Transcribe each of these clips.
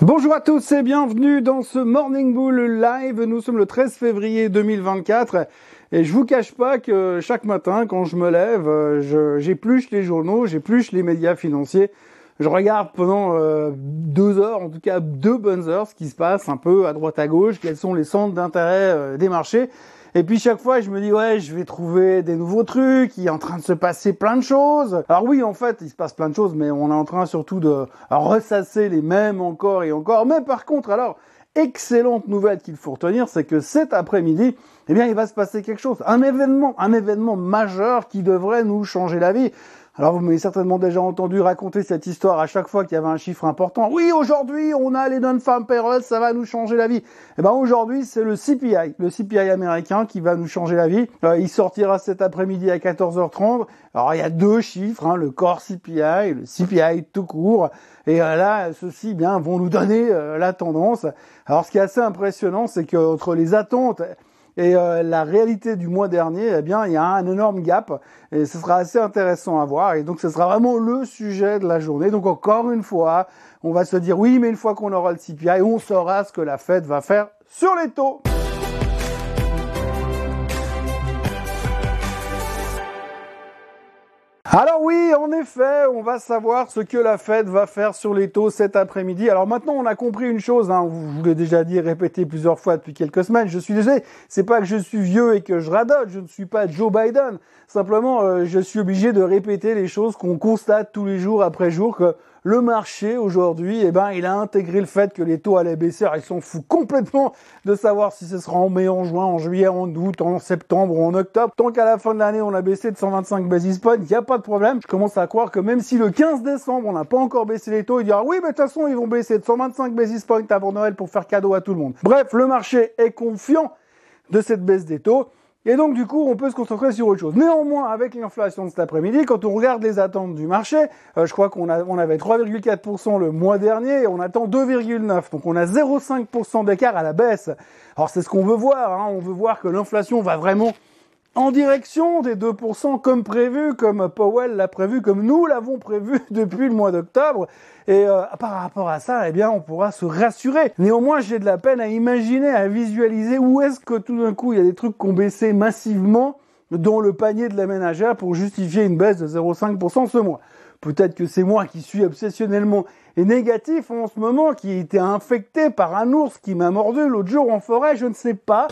Bonjour à tous et bienvenue dans ce Morning Bull Live. Nous sommes le 13 février 2024 et je vous cache pas que chaque matin quand je me lève, j'épluche les journaux, j'épluche les médias financiers. Je regarde pendant euh, deux heures, en tout cas deux bonnes heures, ce qui se passe un peu à droite à gauche, quels sont les centres d'intérêt euh, des marchés. Et puis chaque fois, je me dis ouais, je vais trouver des nouveaux trucs. Il est en train de se passer plein de choses. Alors oui, en fait, il se passe plein de choses, mais on est en train surtout de ressasser les mêmes encore et encore. Mais par contre, alors excellente nouvelle qu'il faut retenir, c'est que cet après-midi, eh bien, il va se passer quelque chose, un événement, un événement majeur qui devrait nous changer la vie. Alors vous m'avez certainement déjà entendu raconter cette histoire à chaque fois qu'il y avait un chiffre important. Oui, aujourd'hui, on a les non-farm payrolls, ça va nous changer la vie. Eh ben aujourd'hui, c'est le CPI, le CPI américain qui va nous changer la vie. Euh, il sortira cet après-midi à 14h30. Alors il y a deux chiffres, hein, le core CPI le CPI tout court. Et euh, là, ceux-ci eh bien vont nous donner euh, la tendance. Alors ce qui est assez impressionnant, c'est que entre les attentes et euh, la réalité du mois dernier, eh bien, il y a un énorme gap et ce sera assez intéressant à voir. Et donc, ce sera vraiment le sujet de la journée. Donc, encore une fois, on va se dire oui, mais une fois qu'on aura le CPI, on saura ce que la Fed va faire sur les taux. Alors oui, en effet, on va savoir ce que la Fed va faire sur les taux cet après-midi. Alors maintenant, on a compris une chose, hein, vous l'ai déjà dit, répété plusieurs fois depuis quelques semaines. Je suis désolé, c'est pas que je suis vieux et que je radote, je ne suis pas Joe Biden. Simplement, euh, je suis obligé de répéter les choses qu'on constate tous les jours après jour que le marché aujourd'hui, eh ben, il a intégré le fait que les taux allaient baisser. Alors, ils s'en foutent complètement de savoir si ce sera en mai, en juin, en juillet, en août, en septembre ou en octobre. Tant qu'à la fin de l'année, on a baissé de 125 basis points, il n'y a pas de problème. Je commence à croire que même si le 15 décembre, on n'a pas encore baissé les taux, il dira oui, mais de toute façon, ils vont baisser de 125 basis points avant Noël pour faire cadeau à tout le monde. Bref, le marché est confiant de cette baisse des taux. Et donc, du coup, on peut se concentrer sur autre chose. Néanmoins, avec l'inflation de cet après-midi, quand on regarde les attentes du marché, euh, je crois qu'on on avait 3,4% le mois dernier et on attend 2,9%. Donc, on a 0,5% d'écart à la baisse. Alors, c'est ce qu'on veut voir. Hein. On veut voir que l'inflation va vraiment en direction des 2% comme prévu, comme Powell l'a prévu, comme nous l'avons prévu depuis le mois d'octobre. Et euh, par rapport à ça, eh bien, on pourra se rassurer. Néanmoins, j'ai de la peine à imaginer, à visualiser où est-ce que tout d'un coup, il y a des trucs qui ont baissé massivement dans le panier de la ménagère pour justifier une baisse de 0,5% ce mois. Peut-être que c'est moi qui suis obsessionnellement négatif en ce moment, qui a été infecté par un ours qui m'a mordu l'autre jour en forêt, je ne sais pas.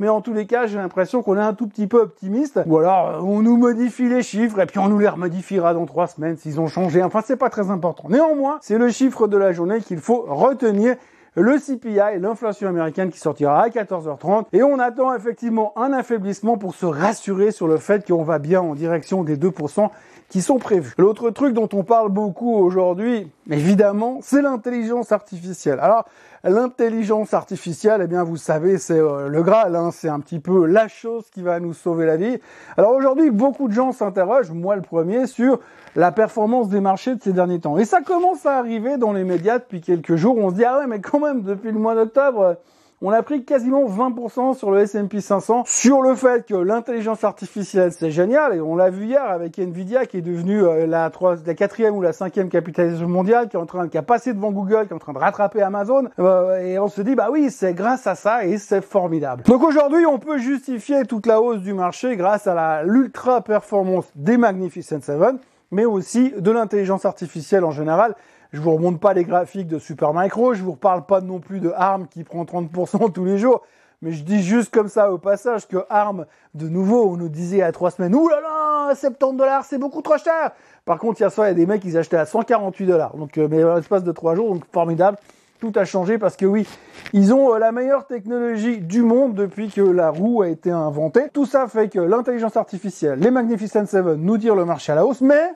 Mais en tous les cas, j'ai l'impression qu'on est un tout petit peu optimiste. Ou alors, on nous modifie les chiffres et puis on nous les remodifiera dans trois semaines s'ils ont changé. Enfin, c'est pas très important. Néanmoins, c'est le chiffre de la journée qu'il faut retenir le CPI, l'inflation américaine qui sortira à 14h30. Et on attend effectivement un affaiblissement pour se rassurer sur le fait qu'on va bien en direction des 2% qui sont prévus. L'autre truc dont on parle beaucoup aujourd'hui, évidemment, c'est l'intelligence artificielle. Alors, l'intelligence artificielle, eh bien, vous savez, c'est euh, le Graal, hein, c'est un petit peu la chose qui va nous sauver la vie. Alors aujourd'hui, beaucoup de gens s'interrogent, moi le premier, sur la performance des marchés de ces derniers temps. Et ça commence à arriver dans les médias depuis quelques jours. On se dit, ah ouais, mais quand même, depuis le mois d'octobre, on a pris quasiment 20% sur le S&P 500 sur le fait que l'intelligence artificielle c'est génial. Et on l'a vu hier avec Nvidia qui est devenue euh, la, la quatrième ou la cinquième capitalisation mondiale qui est en train qui a passé devant Google qui est en train de rattraper Amazon. Euh, et on se dit bah oui c'est grâce à ça et c'est formidable. Donc aujourd'hui on peut justifier toute la hausse du marché grâce à l'ultra performance des Magnificent Seven mais aussi de l'intelligence artificielle en général je vous remonte pas les graphiques de Supermicro, je vous reparle pas non plus de ARM qui prend 30% tous les jours. Mais je dis juste comme ça au passage que ARM, de nouveau, on nous disait à trois semaines, ouh là là, 70 dollars, c'est beaucoup trop cher. Par contre, a ça, il y a des mecs qui achetaient à 148 dollars. Donc, euh, mais à l'espace de trois jours, donc formidable. Tout a changé parce que oui, ils ont euh, la meilleure technologie du monde depuis que la roue a été inventée. Tout ça fait que l'intelligence artificielle, les Magnificent Seven nous tirent le marché à la hausse, mais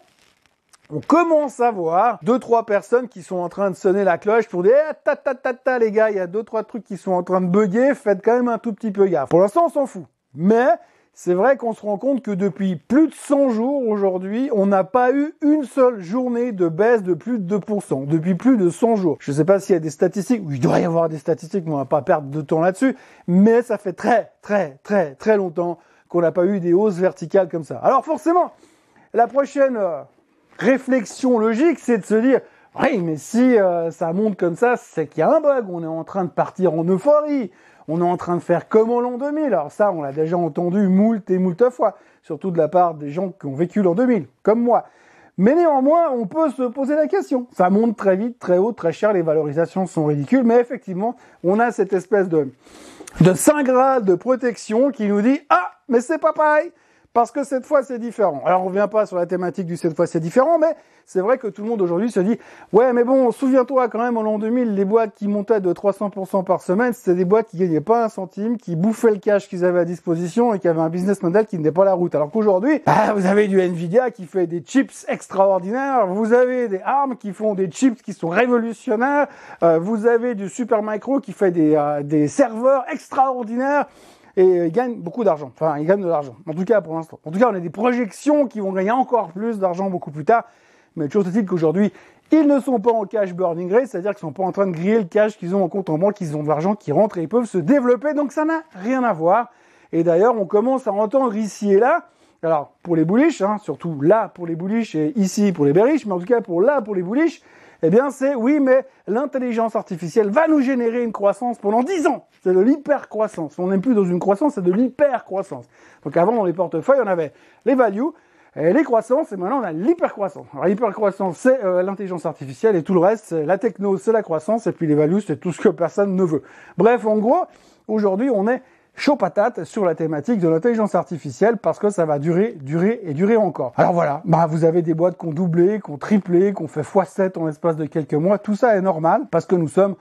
on commence à voir deux trois personnes qui sont en train de sonner la cloche pour dire eh, ta ta ta ta les gars, il y a deux trois trucs qui sont en train de bugger, faites quand même un tout petit peu gaffe. Pour l'instant, on s'en fout. Mais c'est vrai qu'on se rend compte que depuis plus de 100 jours aujourd'hui, on n'a pas eu une seule journée de baisse de plus de 2%. Depuis plus de 100 jours. Je ne sais pas s'il y a des statistiques, il doit y avoir des statistiques, mais on va pas perdre de temps là-dessus. Mais ça fait très, très, très, très longtemps qu'on n'a pas eu des hausses verticales comme ça. Alors forcément, la prochaine, euh, réflexion logique, c'est de se dire, oui, mais si euh, ça monte comme ça, c'est qu'il y a un bug. On est en train de partir en euphorie. On est en train de faire comme en l'an 2000. Alors ça, on l'a déjà entendu moult et moult fois, surtout de la part des gens qui ont vécu l'an 2000, comme moi. Mais néanmoins, on peut se poser la question. Ça monte très vite, très haut, très cher, les valorisations sont ridicules, mais effectivement, on a cette espèce de, de saint de protection qui nous dit, ah, mais c'est pas pareil parce que cette fois c'est différent. Alors on revient pas sur la thématique du cette fois c'est différent, mais c'est vrai que tout le monde aujourd'hui se dit ouais mais bon souviens-toi quand même en l'an 2000 les boîtes qui montaient de 300% par semaine c'était des boîtes qui gagnaient pas un centime, qui bouffaient le cash qu'ils avaient à disposition et qui avaient un business model qui n'était pas la route. Alors qu'aujourd'hui bah, vous avez du Nvidia qui fait des chips extraordinaires, vous avez des ARM qui font des chips qui sont révolutionnaires, euh, vous avez du Supermicro qui fait des, euh, des serveurs extraordinaires et ils gagnent beaucoup d'argent. Enfin, ils gagnent de l'argent. En tout cas, pour l'instant. En tout cas, on a des projections qui vont gagner encore plus d'argent beaucoup plus tard. Mais toujours est-il qu'aujourd'hui, ils ne sont pas en cash burning rate, c'est-à-dire qu'ils sont pas en train de griller le cash qu'ils ont en compte en banque, qu'ils ont de l'argent qui rentre et ils peuvent se développer. Donc ça n'a rien à voir. Et d'ailleurs, on commence à entendre ici et là, alors pour les bullish, hein, surtout là pour les bullish et ici pour les bearish, mais en tout cas pour là pour les bullish, eh bien, c'est oui, mais l'intelligence artificielle va nous générer une croissance pendant 10 ans. C'est de l'hyper-croissance. On n'est plus dans une croissance, c'est de l'hyper-croissance. Donc avant, dans les portefeuilles, on avait les values, et les croissances, et maintenant on a l'hyper-croissance. Alors l'hyper-croissance, c'est euh, l'intelligence artificielle, et tout le reste, la techno, c'est la croissance, et puis les values, c'est tout ce que personne ne veut. Bref, en gros, aujourd'hui, on est chaud patate sur la thématique de l'intelligence artificielle parce que ça va durer, durer et durer encore. Alors voilà, bah vous avez des boîtes qui ont doublé, qui ont triplé, qui ont fait x7 en l'espace de quelques mois. Tout ça est normal parce que nous sommes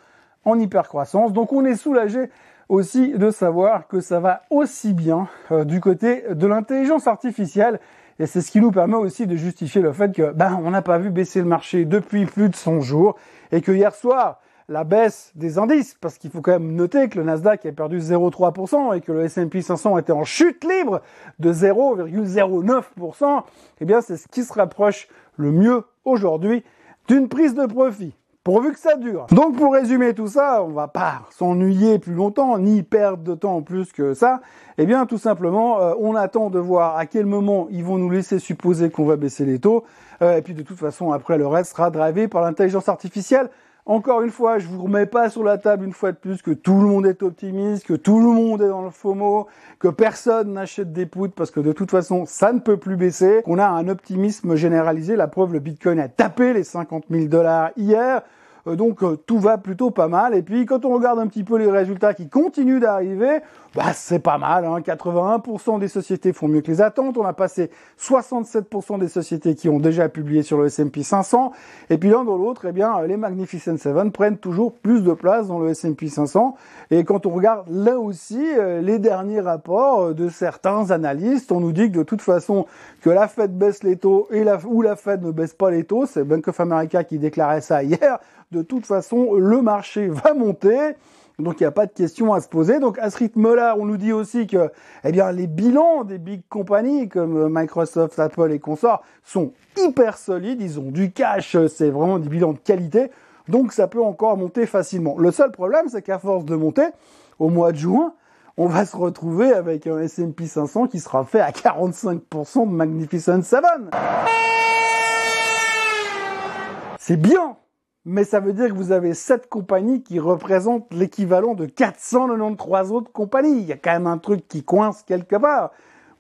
en hypercroissance. Donc on est soulagé aussi de savoir que ça va aussi bien euh, du côté de l'intelligence artificielle. Et c'est ce qui nous permet aussi de justifier le fait que ben on n'a pas vu baisser le marché depuis plus de 100 jours et que hier soir la baisse des indices, parce qu'il faut quand même noter que le Nasdaq a perdu 0,3% et que le S&P 500 était en chute libre de 0,09%, eh bien c'est ce qui se rapproche le mieux aujourd'hui d'une prise de profit pourvu que ça dure. Donc pour résumer tout ça, on va pas s'ennuyer plus longtemps, ni perdre de temps plus que ça. Eh bien tout simplement, euh, on attend de voir à quel moment ils vont nous laisser supposer qu'on va baisser les taux. Euh, et puis de toute façon, après le reste sera drivé par l'intelligence artificielle. Encore une fois, je vous remets pas sur la table une fois de plus que tout le monde est optimiste, que tout le monde est dans le FOMO, que personne n'achète des poutres parce que de toute façon, ça ne peut plus baisser, qu'on a un optimisme généralisé. La preuve, le Bitcoin a tapé les 50 000 dollars hier. Euh, donc euh, tout va plutôt pas mal. Et puis quand on regarde un petit peu les résultats qui continuent d'arriver, bah c'est pas mal. Hein. 81% des sociétés font mieux que les attentes. On a passé 67% des sociétés qui ont déjà publié sur le S&P 500. Et puis l'un dans l'autre, eh bien les Magnificent Seven prennent toujours plus de place dans le S&P 500. Et quand on regarde là aussi euh, les derniers rapports de certains analystes, on nous dit que de toute façon que la Fed baisse les taux et ou la Fed ne baisse pas les taux. C'est Bank of America qui déclarait ça hier de toute façon, le marché va monter. Donc il n'y a pas de question à se poser. Donc à ce rythme-là, on nous dit aussi que eh bien, les bilans des big companies comme Microsoft, Apple et consorts sont hyper solides. Ils ont du cash, c'est vraiment des bilans de qualité. Donc ça peut encore monter facilement. Le seul problème, c'est qu'à force de monter, au mois de juin, on va se retrouver avec un S&P 500 qui sera fait à 45% de Magnificent Seven. C'est bien mais ça veut dire que vous avez sept compagnies qui représentent l'équivalent de 493 autres compagnies. Il y a quand même un truc qui coince quelque part.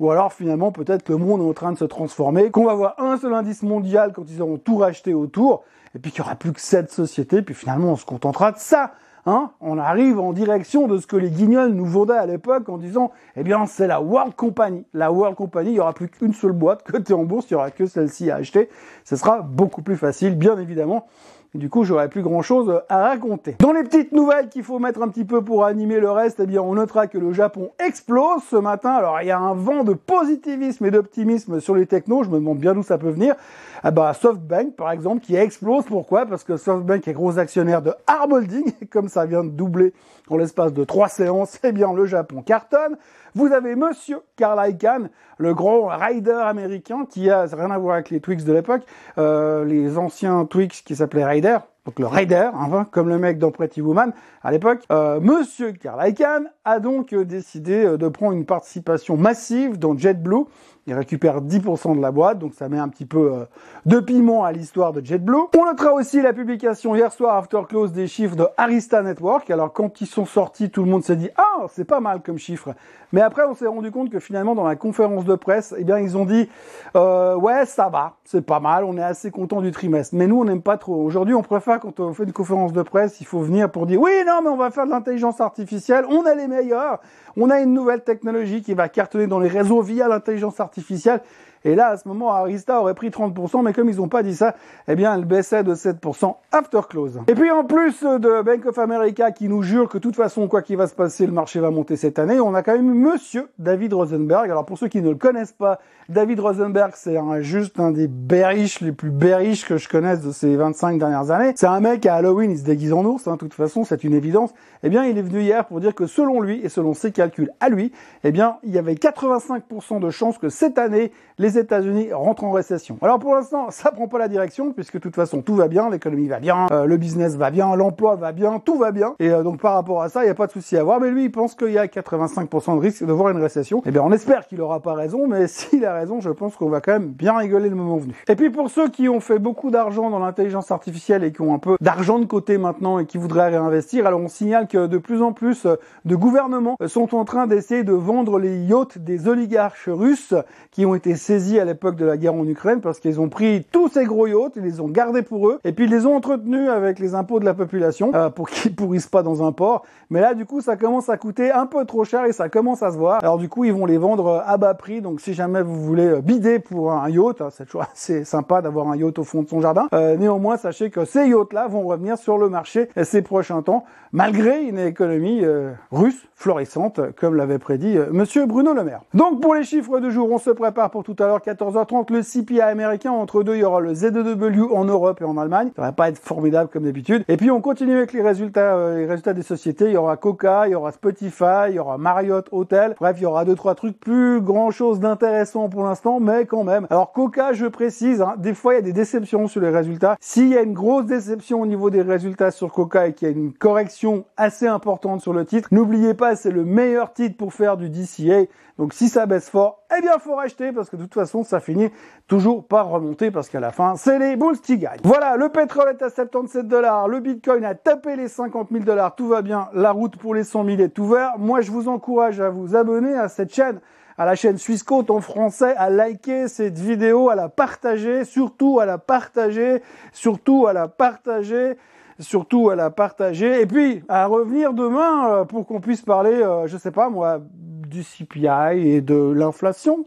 Ou alors finalement peut-être que le monde est en train de se transformer, qu'on va avoir un seul indice mondial quand ils auront tout racheté autour, et puis qu'il n'y aura plus que sept sociétés, puis finalement on se contentera de ça. Hein on arrive en direction de ce que les guignols nous vendaient à l'époque en disant, eh bien, c'est la World Company. La World Company, il n'y aura plus qu'une seule boîte côté en bourse, il n'y aura que celle-ci à acheter. Ce sera beaucoup plus facile, bien évidemment du coup, j'aurai plus grand chose à raconter. Dans les petites nouvelles qu'il faut mettre un petit peu pour animer le reste, eh bien, on notera que le Japon explose ce matin. Alors, il y a un vent de positivisme et d'optimisme sur les technos. Je me demande bien d'où ça peut venir. Ah bah, SoftBank, par exemple, qui explose. Pourquoi? Parce que SoftBank est gros actionnaire de Arbolding. Comme ça vient de doubler en l'espace de trois séances, eh bien, le Japon cartonne. Vous avez Monsieur Karl Icahn, le grand rider américain qui a rien à voir avec les Twix de l'époque, euh, les anciens Twix qui s'appelaient Rider. Donc le Raider, comme le mec dans Pretty Woman à l'époque, euh, Monsieur Karl Icahn a donc décidé de prendre une participation massive dans JetBlue il récupère 10% de la boîte, donc ça met un petit peu euh, de piment à l'histoire de JetBlue. On notera aussi la publication hier soir after close des chiffres de Arista Network. Alors quand ils sont sortis, tout le monde s'est dit ah c'est pas mal comme chiffre. Mais après on s'est rendu compte que finalement dans la conférence de presse, eh bien ils ont dit euh, ouais ça va, c'est pas mal, on est assez content du trimestre. Mais nous on n'aime pas trop. Aujourd'hui on préfère quand on fait une conférence de presse, il faut venir pour dire oui non mais on va faire de l'intelligence artificielle, on a les meilleurs, on a une nouvelle technologie qui va cartonner dans les réseaux via l'intelligence artificielle et là, à ce moment, Arista aurait pris 30%, mais comme ils n'ont pas dit ça, eh bien, elle baissait de 7% after close. Et puis, en plus de Bank of America qui nous jure que de toute façon, quoi qu'il va se passer, le marché va monter cette année, on a quand même monsieur David Rosenberg. Alors, pour ceux qui ne le connaissent pas, David Rosenberg, c'est juste un des bearish les plus bearish que je connaisse de ces 25 dernières années. C'est un mec à Halloween, il se déguise en ours, hein, de toute façon, c'est une évidence. Eh bien, il est venu hier pour dire que selon lui et selon ses calculs à lui, eh bien, il y avait 85% de chances que cette année, les États-Unis rentrent en récession. Alors pour l'instant, ça prend pas la direction puisque de toute façon tout va bien, l'économie va bien, euh, le business va bien, l'emploi va bien, tout va bien. Et euh, donc par rapport à ça, il n'y a pas de souci à voir. Mais lui, il pense qu'il y a 85% de risque de voir une récession. Eh bien, on espère qu'il aura pas raison, mais s'il a raison, je pense qu'on va quand même bien rigoler le moment venu. Et puis pour ceux qui ont fait beaucoup d'argent dans l'intelligence artificielle et qui ont un peu d'argent de côté maintenant et qui voudraient réinvestir, alors on signale que de plus en plus de gouvernements sont en train d'essayer de vendre les yachts des oligarches russes qui ont été saisis à l'époque de la guerre en Ukraine parce qu'ils ont pris tous ces gros yachts, ils les ont gardés pour eux et puis ils les ont entretenus avec les impôts de la population euh, pour qu'ils pourrissent pas dans un port. Mais là, du coup, ça commence à coûter un peu trop cher et ça commence à se voir. Alors du coup, ils vont les vendre à bas prix. Donc si jamais vous voulez euh, bider pour un yacht, hein, c'est toujours assez sympa d'avoir un yacht au fond de son jardin. Euh, néanmoins, sachez que ces yachts-là vont revenir sur le marché ces prochains temps, malgré une économie russe florissante, comme l'avait prédit Monsieur Bruno Le Maire. Donc pour les chiffres du jour, on se prépare pour tout à l'heure 14h30 le CPI américain. Entre deux, il y aura le Z2W en Europe et en Allemagne. Ça va pas être formidable comme d'habitude. Et puis on continue avec les résultats, euh, les résultats des sociétés. Il y aura Coca, il y aura Spotify, il y aura Marriott Hotel. Bref, il y aura deux trois trucs plus grand chose d'intéressant pour l'instant, mais quand même. Alors Coca, je précise, hein, des fois il y a des déceptions sur les résultats. S'il y a une grosse déception au niveau des résultats sur Coca et qu'il y a une correction assez importante sur le titre, n'oubliez pas, c'est le meilleur titre pour faire du DCA. Donc si ça baisse fort, eh bien faut racheter parce que de toute façon ça finit toujours par remonter parce qu'à la fin c'est les bulls qui gagnent. Voilà, le pétrole est à 77 dollars, le bitcoin a tapé les 50 000 dollars, tout va bien, la route pour les 100 000 est ouverte. Moi je vous encourage à vous abonner à cette chaîne à la chaîne Suisse Côte en français, à liker cette vidéo, à la partager, surtout à la partager, surtout à la partager surtout à la partager et puis à revenir demain euh, pour qu'on puisse parler, euh, je sais pas moi, du CPI et de l'inflation.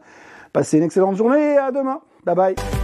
Passez une excellente journée et à demain. Bye bye.